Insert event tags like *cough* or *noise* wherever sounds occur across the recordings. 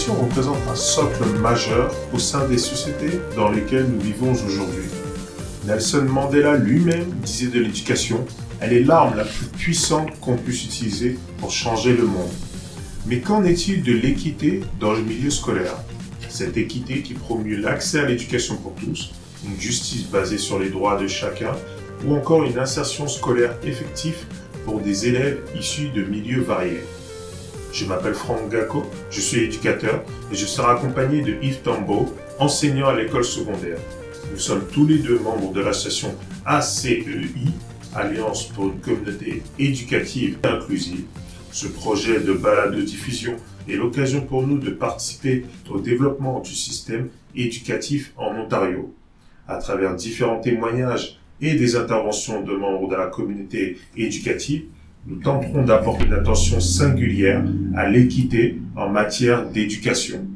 L'éducation représente un socle majeur au sein des sociétés dans lesquelles nous vivons aujourd'hui. Nelson Mandela lui-même disait de l'éducation, elle est l'arme la plus puissante qu'on puisse utiliser pour changer le monde. Mais qu'en est-il de l'équité dans le milieu scolaire? Cette équité qui promue l'accès à l'éducation pour tous, une justice basée sur les droits de chacun ou encore une insertion scolaire effective pour des élèves issus de milieux variés. Je m'appelle Franck Gacco, je suis éducateur et je serai accompagné de Yves Tambo, enseignant à l'école secondaire. Nous sommes tous les deux membres de l'association ACEI, Alliance pour une communauté éducative inclusive. Ce projet de balado-diffusion est l'occasion pour nous de participer au développement du système éducatif en Ontario. À travers différents témoignages et des interventions de membres de la communauté éducative, nous tenterons d'apporter une attention singulière à l'équité en matière d'éducation,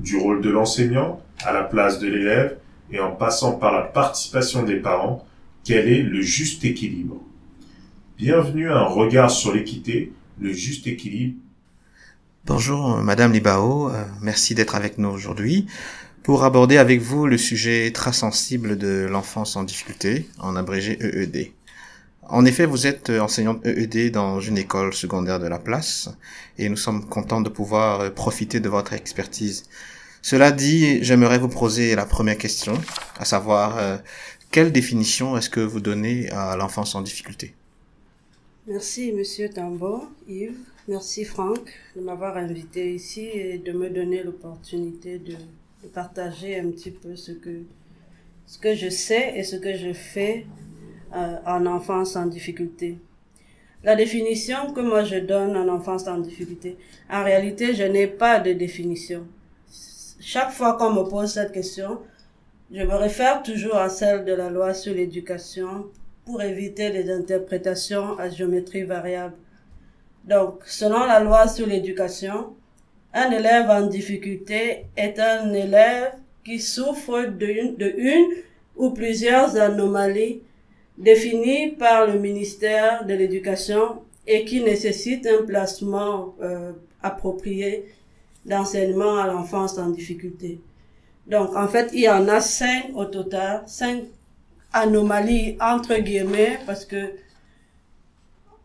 du rôle de l'enseignant à la place de l'élève et en passant par la participation des parents, quel est le juste équilibre? Bienvenue à un regard sur l'équité, le juste équilibre. Bonjour Madame Libao, euh, merci d'être avec nous aujourd'hui pour aborder avec vous le sujet très sensible de l'enfance en difficulté, en abrégé EED. En effet, vous êtes enseignante EED dans une école secondaire de la place et nous sommes contents de pouvoir profiter de votre expertise. Cela dit, j'aimerais vous poser la première question, à savoir, euh, quelle définition est-ce que vous donnez à l'enfance en difficulté? Merci, Monsieur Tambo, Yves. Merci, Franck, de m'avoir invité ici et de me donner l'opportunité de, de, partager un petit peu ce que, ce que je sais et ce que je fais euh, en enfance en difficulté. La définition que moi je donne en enfance en difficulté, en réalité, je n'ai pas de définition. Chaque fois qu'on me pose cette question, je me réfère toujours à celle de la loi sur l'éducation pour éviter les interprétations à géométrie variable. Donc, selon la loi sur l'éducation, un élève en difficulté est un élève qui souffre de une ou plusieurs anomalies défini par le ministère de l'Éducation et qui nécessite un placement euh, approprié d'enseignement à l'enfance en difficulté. Donc, en fait, il y en a cinq au total, cinq anomalies entre guillemets, parce que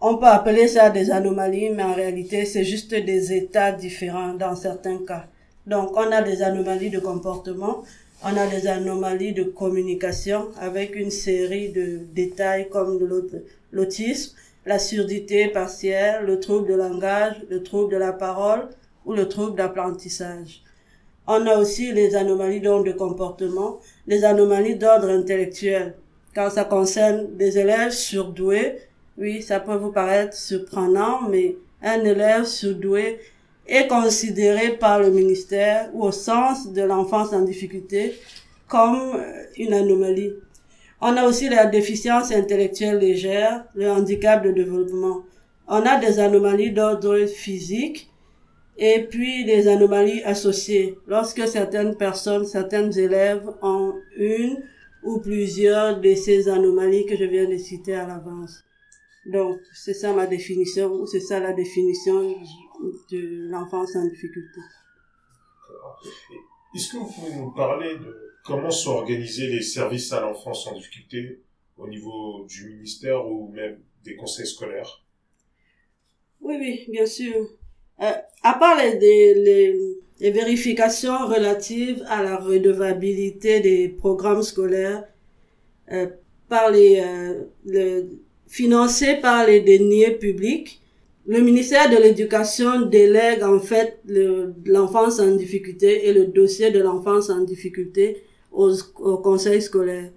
on peut appeler ça des anomalies, mais en réalité, c'est juste des états différents dans certains cas. Donc, on a des anomalies de comportement, on a des anomalies de communication avec une série de détails comme l'autisme, la surdité partielle, le trouble de langage, le trouble de la parole ou le trouble d'apprentissage. On a aussi les anomalies d'ordre de comportement, les anomalies d'ordre intellectuel. Quand ça concerne des élèves surdoués, oui, ça peut vous paraître surprenant, mais un élève surdoué est considéré par le ministère ou au sens de l'enfance en difficulté comme euh, une anomalie. On a aussi la déficience intellectuelle légère, le handicap de développement. On a des anomalies d'ordre physique et puis des anomalies associées. Lorsque certaines personnes, certains élèves ont une ou plusieurs de ces anomalies que je viens de citer à l'avance. Donc, c'est ça ma définition, ou c'est ça la définition de l'enfance en difficulté. Est-ce que vous pouvez nous parler de comment sont organisés les services à l'enfance en difficulté au niveau du ministère ou même des conseils scolaires? Oui, oui, bien sûr. Euh, à part les, les, les, vérifications relatives à la redevabilité des programmes scolaires euh, par les, euh, le, financés par les deniers publics, le ministère de l'Éducation délègue en fait l'enfance en difficulté et le dossier de l'enfance en difficulté aux, aux conseils scolaires.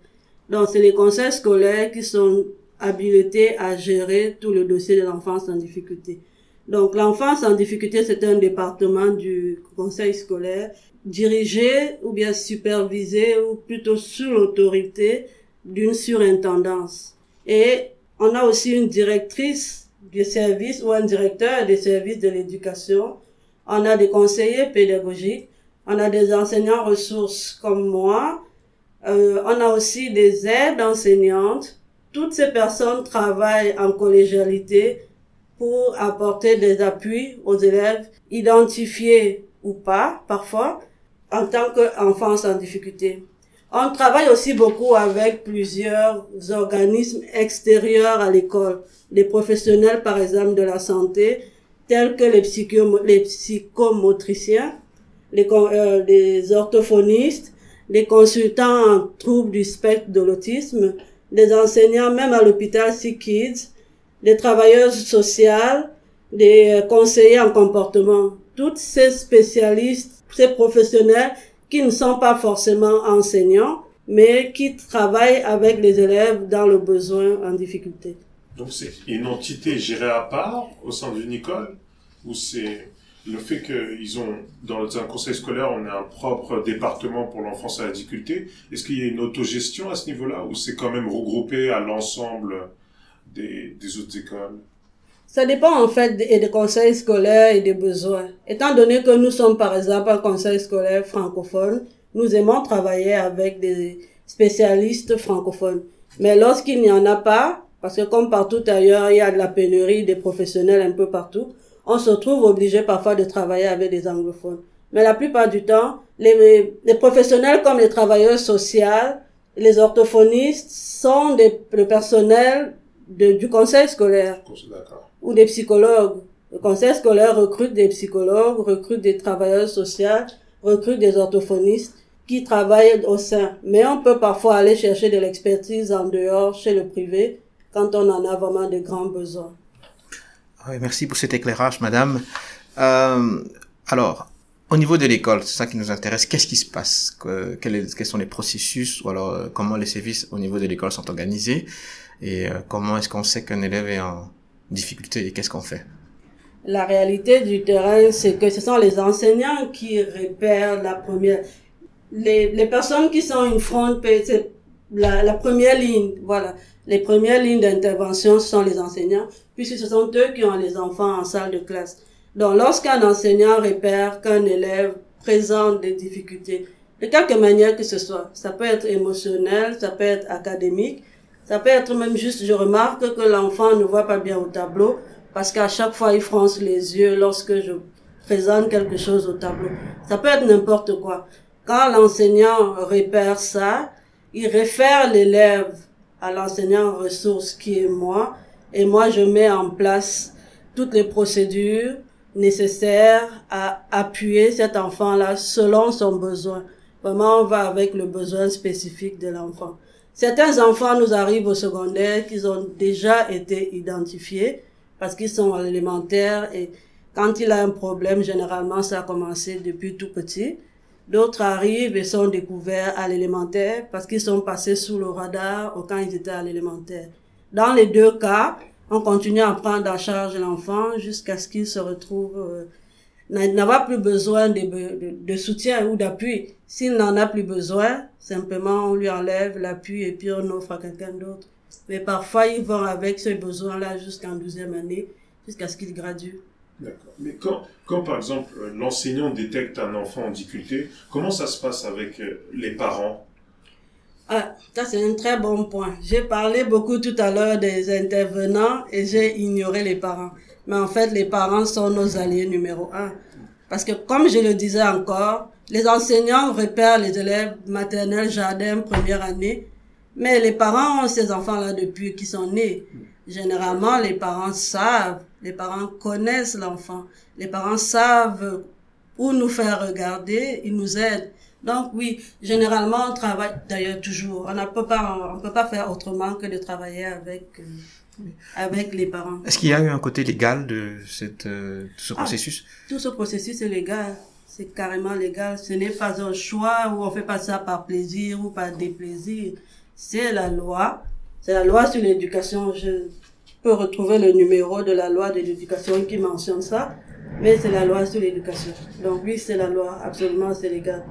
Donc c'est les conseils scolaires qui sont habilités à gérer tout le dossier de l'enfance en difficulté. Donc l'enfance en difficulté, c'est un département du conseil scolaire dirigé ou bien supervisé ou plutôt sous l'autorité d'une surintendance. Et on a aussi une directrice du service ou un directeur des services de l'éducation. On a des conseillers pédagogiques. On a des enseignants ressources comme moi. Euh, on a aussi des aides enseignantes. Toutes ces personnes travaillent en collégialité pour apporter des appuis aux élèves, identifier ou pas, parfois, en tant qu'enfants en difficulté. On travaille aussi beaucoup avec plusieurs organismes extérieurs à l'école, les professionnels par exemple de la santé, tels que les, psychomotriciens, les, euh, les orthophonistes, les consultants en troubles du spectre de l'autisme, les enseignants même à l'hôpital Sick Kids, les travailleurs sociaux, les conseillers en comportement. Tous ces spécialistes, ces professionnels qui ne sont pas forcément enseignants, mais qui travaillent avec les élèves dans le besoin en difficulté. Donc c'est une entité gérée à part au sein d'une école ou c'est le fait qu'ils ont, dans un conseil scolaire, on a un propre département pour l'enfance à la difficulté? Est-ce qu'il y a une autogestion à ce niveau-là ou c'est quand même regroupé à l'ensemble des, des autres écoles? Ça dépend en fait des, des, conseils scolaires et des besoins. Étant donné que nous sommes par exemple un conseil scolaire francophone, nous aimons travailler avec des spécialistes francophones. Mais lorsqu'il n'y en a pas, parce que comme partout ailleurs, il y a de la pénurie des professionnels un peu partout, on se trouve obligé parfois de travailler avec des anglophones. Mais la plupart du temps, les, les professionnels comme les travailleurs sociaux, les orthophonistes sont des, le personnel du conseil scolaire ou des psychologues. Le conseil scolaire recrute des psychologues, recrute des travailleurs sociaux, recrute des orthophonistes qui travaillent au sein. Mais on peut parfois aller chercher de l'expertise en dehors, chez le privé, quand on en a vraiment de grands besoins. Ah oui, merci pour cet éclairage, madame. Euh, alors, au niveau de l'école, c'est ça qui nous intéresse. Qu'est-ce qui se passe? Que, quels, quels, sont les processus? Ou alors euh, comment les services au niveau de l'école sont organisés? Et euh, comment est-ce qu'on sait qu'un élève est en difficulté et qu'est-ce qu'on fait? La réalité du terrain, c'est que ce sont les enseignants qui repèrent la première. Les, les personnes qui sont une front, c'est la, la première ligne, voilà. Les premières lignes d'intervention sont les enseignants, puisque ce sont eux qui ont les enfants en salle de classe. Donc, lorsqu'un enseignant repère qu'un élève présente des difficultés, de quelque manière que ce soit, ça peut être émotionnel, ça peut être académique, ça peut être même juste, je remarque que l'enfant ne voit pas bien au tableau, parce qu'à chaque fois, il fronce les yeux lorsque je présente quelque chose au tableau. Ça peut être n'importe quoi. Quand l'enseignant repère ça, il réfère l'élève à l'enseignant ressources qui est moi, et moi je mets en place toutes les procédures nécessaires à appuyer cet enfant-là selon son besoin. Vraiment, on va avec le besoin spécifique de l'enfant. Certains enfants nous arrivent au secondaire qui ont déjà été identifiés parce qu'ils sont à l'élémentaire et quand il a un problème, généralement, ça a commencé depuis tout petit. D'autres arrivent et sont découverts à l'élémentaire parce qu'ils sont passés sous le radar quand ils étaient à l'élémentaire. Dans les deux cas, on continue à prendre en charge l'enfant jusqu'à ce qu'il se retrouve, euh, n'a plus besoin de, de, de soutien ou d'appui. S'il n'en a plus besoin, simplement on lui enlève l'appui et puis on offre à quelqu'un d'autre. Mais parfois, ils vont avec ce besoin-là jusqu'en douzième année, jusqu'à ce qu'il gradue. D'accord. Mais quand, quand, par exemple, l'enseignant détecte un enfant en difficulté, comment ça se passe avec euh, les parents? Ah, ça c'est un très bon point. J'ai parlé beaucoup tout à l'heure des intervenants et j'ai ignoré les parents. Mais en fait, les parents sont nos alliés numéro un. Parce que comme je le disais encore, les enseignants repèrent les élèves maternels, jardin, première année, mais les parents ont ces enfants-là depuis qu'ils sont nés. Généralement, les parents savent, les parents connaissent l'enfant, les parents savent où nous faire regarder, ils nous aident. Donc oui, généralement on travaille d'ailleurs toujours. On ne peut pas, on peut pas faire autrement que de travailler avec euh, avec les parents. Est-ce qu'il y a eu un côté légal de cette euh, de ce Ah, processus? Tout ce processus est légal. C'est carrément légal. Ce n'est pas un choix où on fait pas ça par plaisir ou par déplaisir. C'est la loi. C'est la loi sur l'éducation. Je peux retrouver le numéro de la loi de l'éducation qui mentionne ça. Mais c'est la loi sur l'éducation. Donc oui, c'est la loi. Absolument, c'est légal.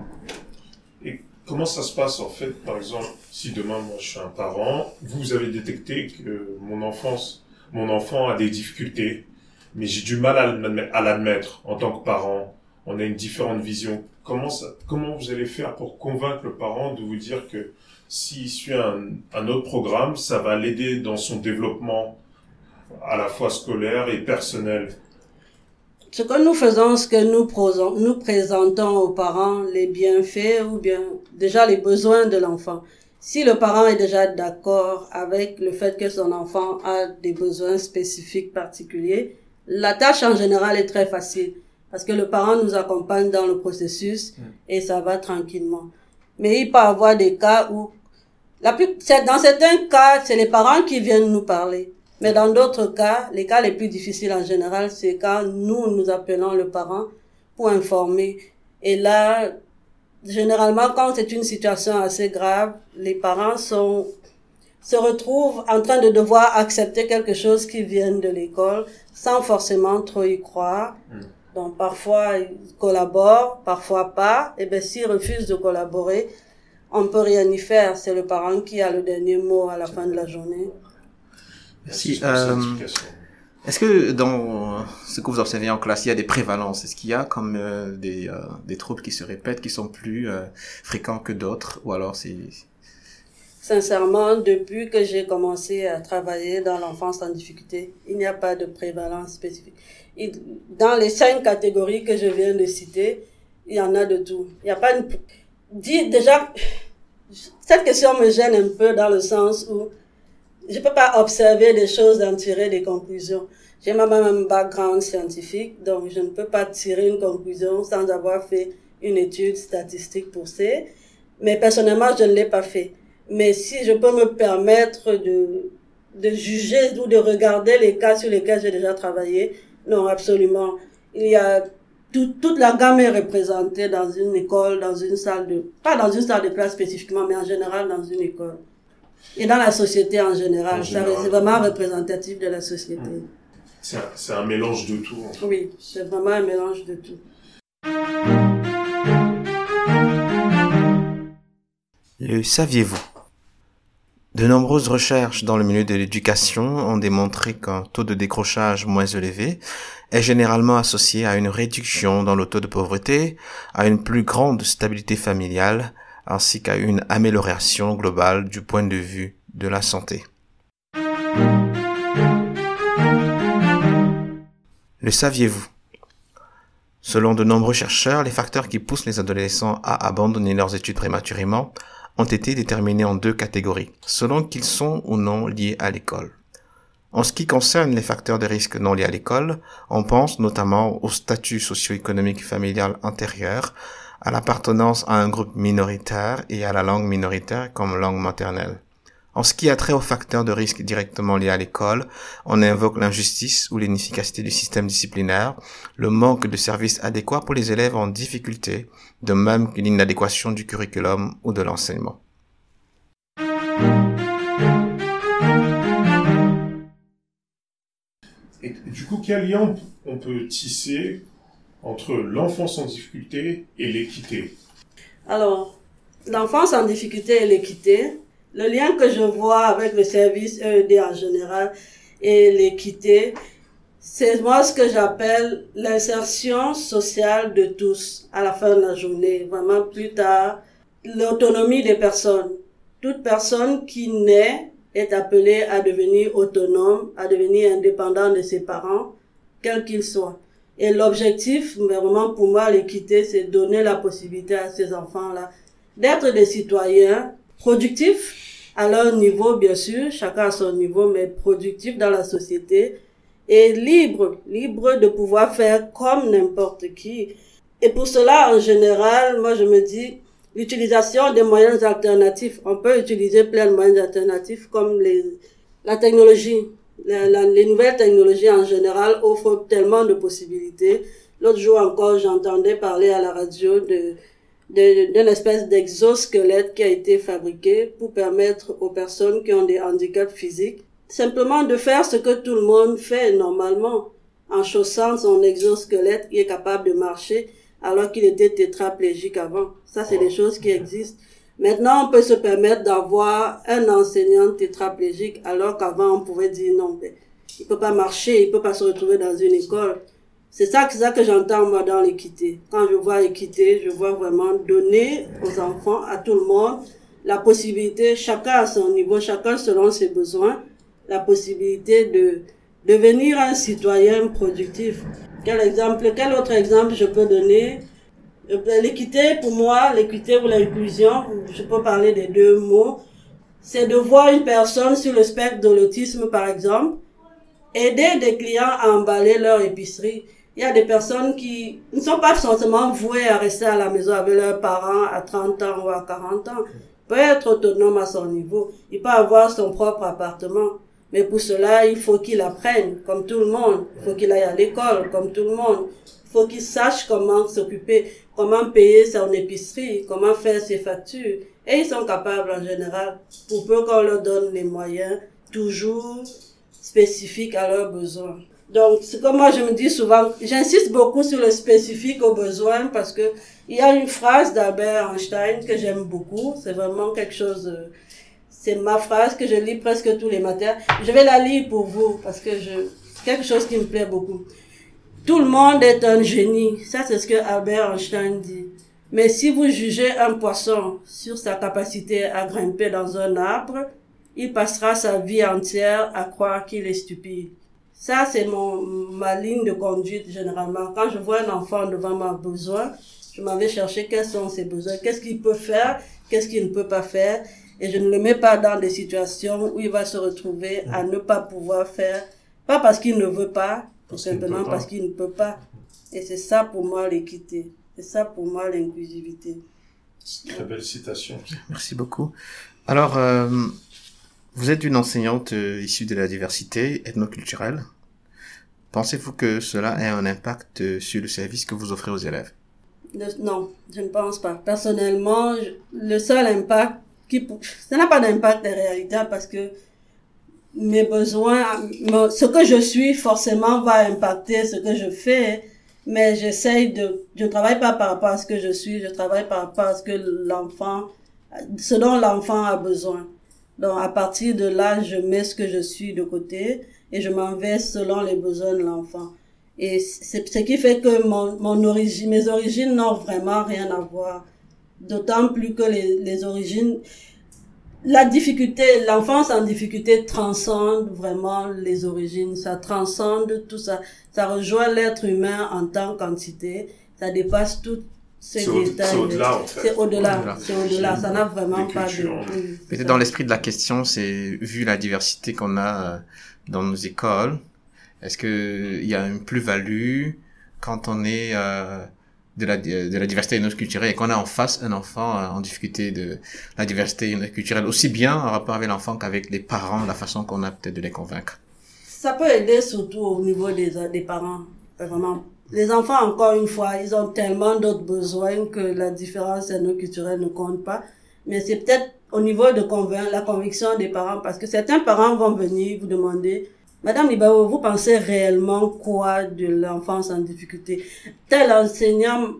Comment ça se passe en fait, par exemple, si demain moi je suis un parent, vous avez détecté que mon enfance, mon enfant a des difficultés, mais j'ai du mal à l'admettre- à l'admettre en tant que parent. On a une différente vision. Comment ça, comment vous allez faire pour convaincre le parent de vous dire que s'il suit un, un autre programme, ça va l'aider dans son développement à la fois scolaire et personnel? Ce que nous faisons, ce que nous, nous présentons aux parents, les bienfaits ou bien déjà les besoins de l'enfant. Si le parent est déjà d'accord avec le fait que son enfant a des besoins spécifiques particuliers, la tâche en général est très facile parce que le parent nous accompagne dans le processus mm. et ça va tranquillement. Mais il peut y avoir des cas où, la plus, dans certains cas, c'est les parents qui viennent nous parler. Mais dans d'autres cas, les cas les plus difficiles en général, c'est quand nous, nous appelons le parent pour informer. Et là, généralement, quand c'est une situation assez grave, les parents sont, se retrouvent en train de devoir accepter quelque chose qui vient de l'école sans forcément trop y croire. Hmm. Donc, parfois, ils collaborent, parfois pas. Et bien, s'ils refusent de collaborer, on peut rien y faire. C'est le parent qui a le dernier mot à la fin de la journée. Merci. Euh, est-ce que dans ce que vous observez en classe, il y a des prévalences? Est-ce qu'il y a comme euh, des, euh, des troubles qui se répètent, qui sont plus euh, fréquents que d'autres? Ou alors c'est... Sincèrement, depuis que j'ai commencé à travailler dans l'enfance en difficulté, il n'y a pas de prévalence spécifique. dans les cinq catégories que je viens de citer, il y en a de tout. Il n'y a pas une... Dis, déjà, cette question me gêne un peu dans le sens où je peux pas observer des choses et en tirer des conclusions. J'ai même un background scientifique, donc je ne peux pas tirer une conclusion sans avoir fait une étude statistique ça. Mais personnellement, je ne l'ai pas fait. Mais si je peux me permettre de, de juger ou de regarder les cas sur lesquels j'ai déjà travaillé, non, absolument. Il y a toute la gamme est représentée dans une école, dans une salle de, pas dans une salle de classe spécifiquement, mais en général dans une école. Et dans la société en général, c'est vraiment représentatif de la société. Mmh. C'est un, mélange de tout. Oui, c'est vraiment un mélange de tout. Le saviez-vous? De nombreuses recherches dans le milieu de l'éducation ont démontré qu'un taux de décrochage moins élevé est généralement associé à une réduction dans le taux de pauvreté, à une plus grande stabilité familiale, ainsi qu'à une amélioration globale du point de vue de la santé. Le saviez-vous? Selon de nombreux chercheurs, les facteurs qui poussent les adolescents à abandonner leurs études prématurément ont été déterminés en deux catégories, selon qu'ils sont ou non liés à l'école. En ce qui concerne les facteurs de risque non liés à l'école, on pense notamment au statut socio-économique familial antérieur, à l'appartenance à un groupe minoritaire et à la langue minoritaire comme langue maternelle. En ce qui a trait aux facteurs de risque directement liés à l'école, on invoque l'injustice ou l'inefficacité du système disciplinaire, le manque de services adéquats pour les élèves en difficulté, de même que l'inadéquation du curriculum ou de l'enseignement. Du coup, quel lien on peut tisser entre l'enfance en difficulté et l'équité Alors, l'enfance en difficulté et l'équité, le lien que je vois avec le service EED en général et l'équité, c'est moi ce que j'appelle l'insertion sociale de tous à la fin de la journée, vraiment plus tard, l'autonomie des personnes. Toute personne qui naît est appelée à devenir autonome, à devenir indépendant de ses parents, quels qu'ils soient. Et l'objectif, vraiment pour moi, l'équité, c'est donner la possibilité à ces enfants-là d'être des citoyens productifs à leur niveau, bien sûr, chacun à son niveau, mais productifs dans la société et libres, libres de pouvoir faire comme n'importe qui. Et pour cela, en général, moi je me dis, l'utilisation des moyens alternatifs, on peut utiliser plein de moyens alternatifs comme les, la technologie, les nouvelles technologies en général offrent tellement de possibilités. L'autre jour encore, j'entendais parler à la radio de d'une espèce d'exosquelette qui a été fabriqué pour permettre aux personnes qui ont des handicaps physiques simplement de faire ce que tout le monde fait normalement en chaussant son exosquelette qui est capable de marcher alors qu'il était tétraplégique avant. Ça, c'est des choses qui existent. Maintenant, on peut se permettre d'avoir un enseignant tétraplégique alors qu'avant on pouvait dire non, mais il peut pas marcher, il peut pas se retrouver dans une école. C'est ça, ça que j'entends moi dans l'équité. Quand je vois équité, je vois vraiment donner aux enfants, à tout le monde, la possibilité, chacun à son niveau, chacun selon ses besoins, la possibilité de devenir un citoyen productif. Quel exemple, quel autre exemple je peux donner? L'équité, pour moi, l'équité ou l'inclusion, je peux parler des deux mots, c'est de voir une personne sur le spectre de l'autisme, par exemple, aider des clients à emballer leur épicerie. Il y a des personnes qui ne sont pas forcément vouées à rester à la maison avec leurs parents à 30 ans ou à 40 ans. Il peut être autonome à son niveau. Il peut avoir son propre appartement. Mais pour cela, il faut qu'il apprenne, comme tout le monde. Il faut qu'il aille à l'école, comme tout le monde. Il faut qu'il sache comment s'occuper, comment payer son épicerie, comment faire ses factures? Et ils sont capables en général, pour peu qu'on leur donne les moyens, toujours spécifiques à leurs besoins. Donc, c'est comme moi je me dis souvent, j'insiste beaucoup sur le spécifique aux besoins parce que il y a une phrase d'Albert Einstein que j'aime beaucoup. C'est vraiment quelque chose, c'est ma phrase que je lis presque tous les matins. Je vais la lire pour vous parce que je, quelque chose qui me plaît beaucoup. Tout le monde est un génie. Ça, c'est ce que Albert Einstein dit. Mais si vous jugez un poisson sur sa capacité à grimper dans un arbre, il passera sa vie entière à croire qu'il est stupide. Ça, c'est mon, ma ligne de conduite généralement. Quand je vois un enfant devant mes besoins, je m'en vais chercher quels sont ses besoins, qu'est-ce qu'il peut faire, qu'est-ce qu'il ne peut pas faire. Et je ne le mets pas dans des situations où il va se retrouver à ne pas pouvoir faire, pas parce qu'il ne veut pas, tout simplement parce qu'il ne peut pas. Et c'est ça pour moi l'équité. C'est ça pour moi l'inclusivité. Très belle citation. Merci beaucoup. Alors, euh, vous êtes une enseignante euh, issue de la diversité ethnoculturelle. Pensez-vous que cela ait un impact euh, sur le service que vous offrez aux élèves? Non, je ne pense pas. Personnellement, le seul impact qui... Ça n'a pas d'impact en réalité parce que mes besoins, ce que je suis forcément va impacter ce que je fais, mais j'essaye de, je travaille pas par rapport à ce que je suis, je travaille par rapport à ce que l'enfant, ce dont l'enfant a besoin. Donc, à partir de là, je mets ce que je suis de côté et je m'en vais selon les besoins de l'enfant. Et c'est ce qui fait que mon, mon origine, mes origines n'ont vraiment rien à voir. D'autant plus que les, les origines, la difficulté, l'enfance en difficulté transcende vraiment les origines. Ça transcende tout ça. Ça rejoint l'être humain en tant qu'entité. Ça dépasse tout c'est au-delà, en fait. C'est au-delà. C'est au-delà. Ça n'a vraiment pas de. Peut-être dans l'esprit de la question, c'est vu la diversité qu'on a euh, dans nos écoles, est-ce que il y a une plus-value quand on est euh, de la de la diversité culturelle et qu'on a en face un enfant euh, en difficulté de la diversité culturelle aussi bien en rapport avec l'enfant qu'avec les parents, la façon qu'on a peut-être de les convaincre. Ça peut aider surtout au niveau des des parents, vraiment les enfants, encore une fois, ils ont tellement d'autres besoins que la différence culturelle ne compte pas. Mais c'est peut-être au niveau de convaincre, la conviction des parents, parce que certains parents vont venir vous demander, Madame Libao, vous pensez réellement quoi de l'enfance en difficulté? Tel enseignant,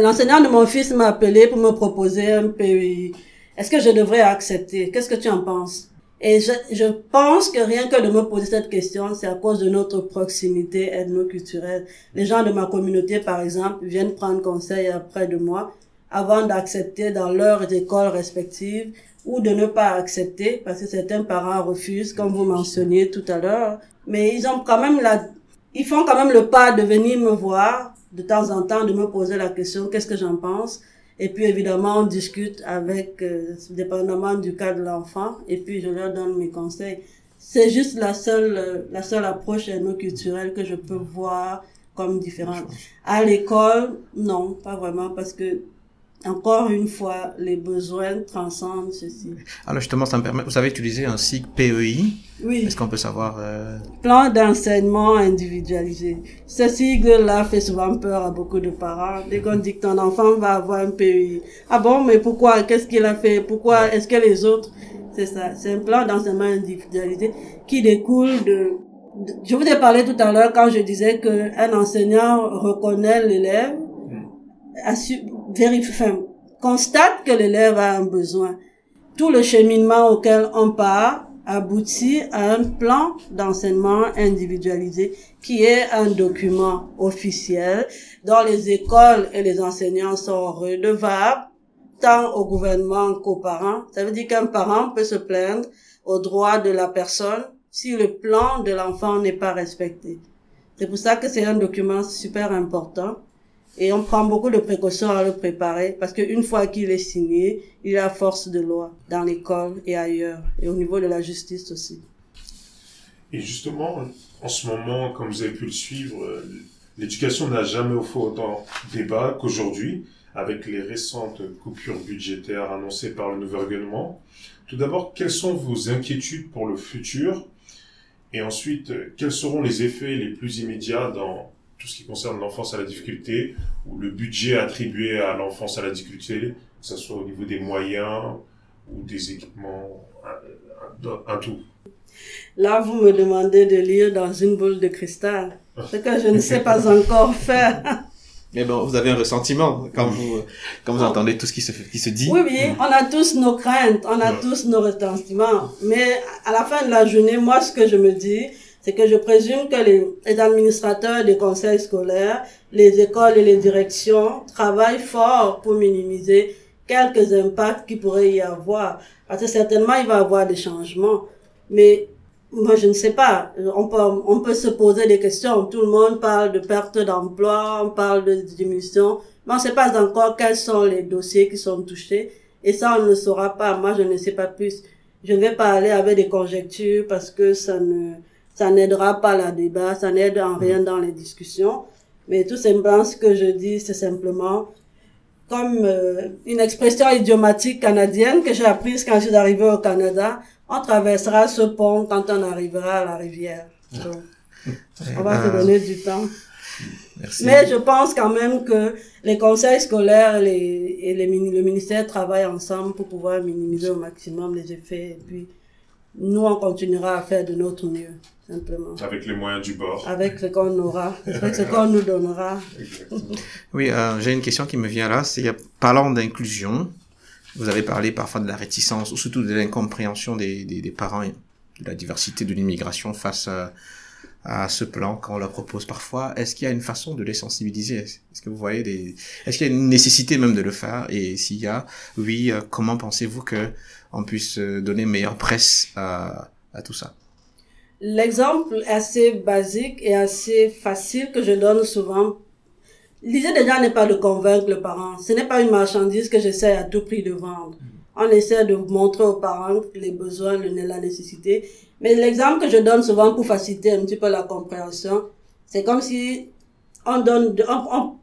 l'enseignant de mon fils m'a appelé pour me proposer un PEI. Est-ce que je devrais accepter? Qu'est-ce que tu en penses? Et je, je pense que rien que de me poser cette question, c'est à cause de notre proximité ethno-culturelle. Les gens de ma communauté, par exemple, viennent prendre conseil auprès de moi avant d'accepter dans leurs écoles respectives ou de ne pas accepter parce que certains parents refusent, comme vous mentionniez tout à l'heure. Mais ils ont quand même la, ils font quand même le pas de venir me voir de temps en temps, de me poser la question, qu'est-ce que j'en pense? Et puis évidemment, on discute avec, euh, dépendamment du cas de l'enfant, et puis je leur donne mes conseils. C'est juste la seule, euh, la seule approche ethno-culturelle que je peux voir comme différente. À l'école, non, pas vraiment, parce que encore une fois, les besoins transcendent ceci. Alors justement, ça me permet, vous avez utilisé un cycle PEI. Oui. Est-ce qu'on peut savoir euh... Plan d'enseignement individualisé. Ce sigle-là fait souvent peur à beaucoup de parents. Dès qu'on dit que ton enfant va avoir un PEI. Ah bon, mais pourquoi? Qu'est-ce qu'il a fait? Pourquoi? Est-ce que les autres? C'est ça. C'est un plan d'enseignement individualisé qui découle de je vous ai parlé tout à l'heure quand je disais que un enseignant reconnaît l'élève, vérifie, constate que l'élève a un besoin. Tout le cheminement auquel on part aboutit à un plan d'enseignement individualisé qui est un document officiel dont les écoles et les enseignants sont redevables tant au gouvernement qu'aux parents. Ça veut dire qu'un parent peut se plaindre aux droits de la personne si le plan de l'enfant n'est pas respecté. C'est pour ça que c'est un document super important. Et on prend beaucoup de précautions à le préparer parce qu'une fois qu'il est signé, il a force de loi dans l'école et ailleurs, et au niveau de la justice aussi. Et justement, en ce moment, comme vous avez pu le suivre, l'éducation n'a jamais fait autant débat qu'aujourd'hui avec les récentes coupures budgétaires annoncées par le nouveau gouvernement. Tout d'abord, quelles sont vos inquiétudes pour le futur? Et ensuite, quels seront les effets les plus immédiats dans tout ce qui concerne l'enfance à la difficulté ou le budget attribué à l'enfance à la difficulté, que ce soit au niveau des moyens ou des équipements, un, un tout Là, vous me demandez de lire dans une boule de cristal, ce que je ne sais pas encore faire. *laughs* Mais bon, vous avez un ressentiment quand vous, quand vous entendez tout ce qui se, qui se dit. Oui, oui, on a tous nos craintes, on a tous nos ressentiments. Mais à la fin de la journée, moi, ce que je me dis, c'est que je présume que les, administrateurs des conseils scolaires, les écoles et les directions travaillent fort pour minimiser quelques impacts qui pourraient y avoir. Parce que certainement, il va y avoir des changements. Mais moi, je ne sais pas. On peut, on peut se poser des questions. Tout le monde parle de perte d'emploi, on parle de diminution. Mais on ne sait pas encore quels sont les dossiers qui sont touchés. Et ça, on ne saura pas. Moi, je ne sais pas plus. Je ne vais pas aller avec des conjectures parce que ça ne, ça n'aidera pas la débat, ça n'aide en rien dans les discussions. Mais tout simplement, ce que je dis, c'est simplement comme euh, une expression idiomatique canadienne que j'ai apprise quand je suis arrivée au Canada on traversera ce pont quand on arrivera à la rivière. Donc, *laughs* on va se donner du temps. Merci. Mais je pense quand même que les conseils scolaires les, et les, le ministère travaillent ensemble pour pouvoir minimiser au maximum les effets. Et puis, nous, on continuera à faire de notre mieux, simplement. Avec les moyens du bord. Avec ce qu'on aura, avec ce qu'on nous donnera. oui, euh, j'ai une question qui me vient là. C'est parlant d'inclusion, vous avez parlé parfois de la réticence ou surtout de l'incompréhension des, des, des, parents de la diversité de l'immigration face à, à, ce plan qu'on leur propose parfois. Est-ce qu'il y a une façon de les sensibiliser? Est-ce que vous voyez des Est-ce qu'il y a une nécessité même de le faire? Et s'il y a, oui, euh, comment pensez-vous que on puisse euh, donner meilleure presse à, à tout ça? L'exemple assez basique et assez facile que je donne souvent L'idée déjà n'est pas de convaincre le parent. Ce n'est pas une marchandise que j'essaie à tout prix de vendre. On essaie de montrer aux parents les besoins, la nécessité. Mais l'exemple que je donne souvent pour faciliter un petit peu la compréhension, c'est comme si on donne,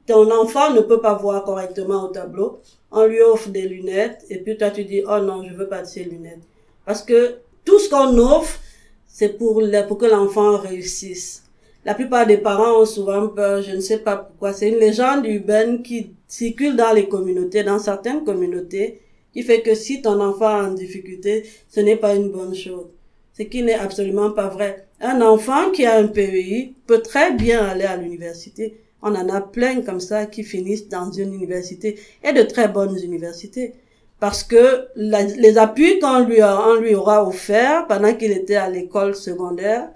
ton enfant ne peut pas voir correctement au tableau. On lui offre des lunettes et puis toi tu dis, oh non, je veux pas de ces lunettes. Parce que tout ce qu'on offre, c'est pour, pour que l'enfant réussisse. La plupart des parents ont souvent peur, je ne sais pas pourquoi. C'est une légende urbaine qui circule dans les communautés, dans certaines communautés, qui fait que si ton enfant est en difficulté, ce n'est pas une bonne chose. Ce qui n'est absolument pas vrai. Un enfant qui a un PEI peut très bien aller à l'université. On en a plein comme ça qui finissent dans une université et de très bonnes universités. Parce que les appuis qu'on lui, on lui aura offert pendant qu'il était à l'école secondaire,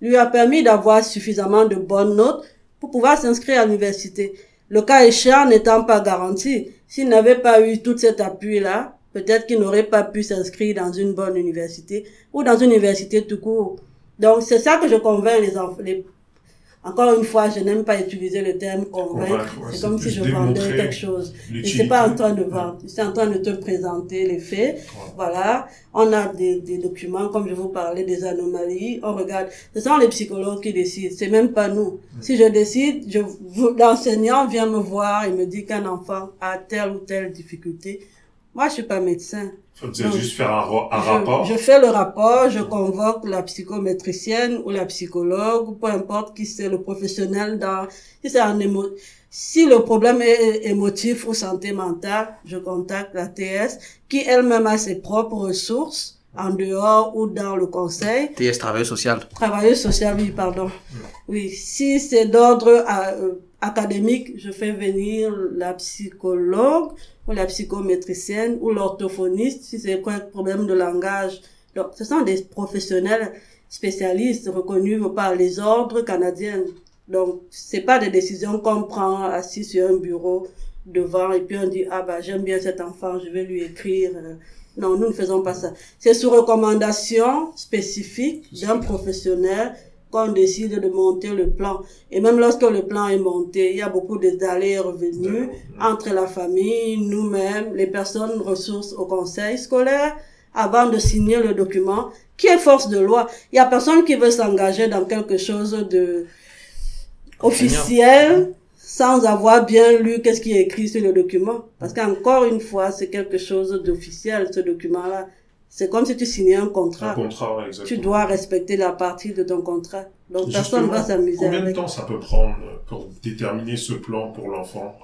lui a permis d'avoir suffisamment de bonnes notes pour pouvoir s'inscrire à l'université. Le cas échéant n'étant pas garanti, s'il n'avait pas eu tout cet appui-là, peut-être qu'il n'aurait pas pu s'inscrire dans une bonne université ou dans une université tout court. Donc c'est ça que je convainc les, enfants, les encore une fois, je n'aime pas utiliser le terme convaincre. c'est comme si je vendais quelque chose. Et c'est pas en train de vendre. C'est en train de te présenter les faits. Voilà. On a des, des, documents, comme je vous parlais, des anomalies. On regarde. Ce sont les psychologues qui décident. C'est même pas nous. Si je décide, je, l'enseignant vient me voir et me dit qu'un enfant a telle ou telle difficulté. Moi, je suis pas médecin. Faut juste faire un, un rapport. Je fais le rapport, je convoque la psychométricienne ou la psychologue, ou peu importe qui c'est le professionnel dans, si c'est un émo, si le problème est émotif ou santé mentale, je contacte la TS, qui elle-même a ses propres ressources, en dehors ou dans le conseil. TS, travailleur social. Travailleur social, oui, pardon. Oui, si c'est d'ordre euh, académique, je fais venir la psychologue, ou la psychométricienne ou l'orthophoniste si c'est un problème de langage. Donc, ce sont des professionnels spécialistes reconnus par les ordres canadiens. Donc, c'est pas des décisions qu'on prend assis sur un bureau devant et puis on dit, ah bah, j'aime bien cet enfant, je vais lui écrire. Non, nous ne faisons pas ça. C'est sous recommandation spécifique d'un professionnel qu'on décide de monter le plan. Et même lorsque le plan est monté, il y a beaucoup d'allers et revenus entre la famille, nous-mêmes, les personnes ressources au conseil scolaire, avant de signer le document, qui est force de loi. Il y a personne qui veut s'engager dans quelque chose de officiel sans avoir bien lu qu'est-ce qui est écrit sur le document. Parce qu'encore une fois, c'est quelque chose d'officiel, ce document-là. C'est comme si tu signais un contrat. Un contrat, exactement. Tu dois respecter la partie de ton contrat. Donc personne ne va s'amuser Combien de temps ça peut prendre pour déterminer ce plan pour l'enfant?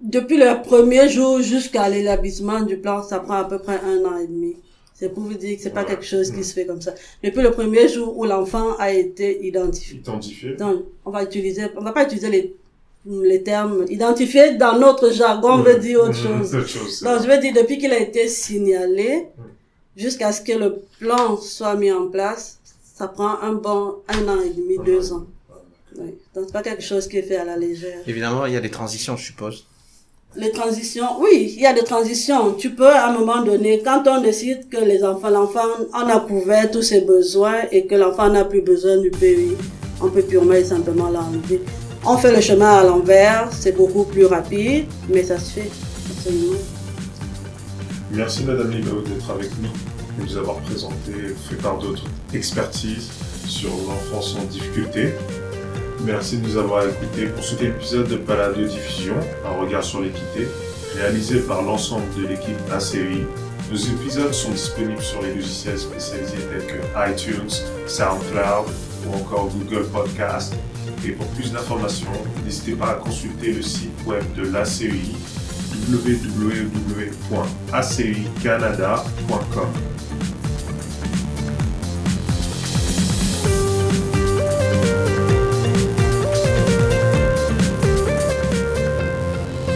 Depuis le premier jour jusqu'à l'établissement du plan, ça prend à peu près un an et demi. C'est pour vous dire que c'est pas quelque chose qui se fait comme ça. Depuis le premier jour où l'enfant a été identifié. Identifié. Donc, on va utiliser, on va pas utiliser les les termes identifiés dans notre jargon, on veut dire autre *laughs* chose. Donc, je veux dire, depuis qu'il a été signalé, jusqu'à ce que le plan soit mis en place, ça prend un bon un an et demi, deux ans. Oui. Donc c'est pas quelque chose qui est fait à la légère. Évidemment, il y a des transitions, je suppose. Les transitions, oui, il y a des transitions. Tu peux, à un moment donné, quand on décide que les enfants, l'enfant en a couvert tous ses besoins et que l'enfant n'a plus besoin du PUI, on peut purement et simplement l'enlever. On fait le chemin à l'envers, c'est beaucoup plus rapide, mais ça se fait, absolument. Merci Madame Libao d'être avec nous, de nous avoir présenté, fait part d'autres expertises sur l'enfance en difficulté. Merci de nous avoir écoutés pour cet épisode de Palado Diffusion, un regard sur l'équité, réalisé par l'ensemble de l'équipe ACI. Nos épisodes sont disponibles sur les logiciels spécialisés tels que iTunes, SoundCloud ou encore Google Podcast. Et pour plus d'informations, n'hésitez pas à consulter le site web de l'ACI www.acicanada.com.